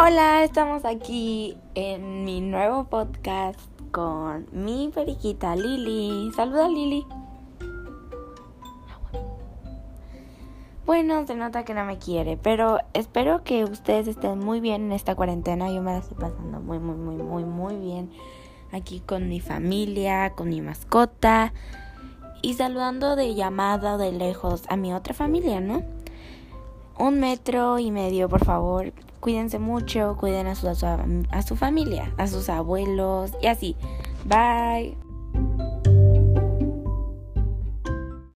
Hola, estamos aquí en mi nuevo podcast con mi periquita Lili. Saluda Lili. Bueno, se nota que no me quiere, pero espero que ustedes estén muy bien en esta cuarentena. Yo me la estoy pasando muy, muy, muy, muy, muy bien aquí con mi familia, con mi mascota y saludando de llamada de lejos a mi otra familia, ¿no? Un metro y medio, por favor. Cuídense mucho, cuiden a su, a su, familia, a sus abuelos y así. Bye.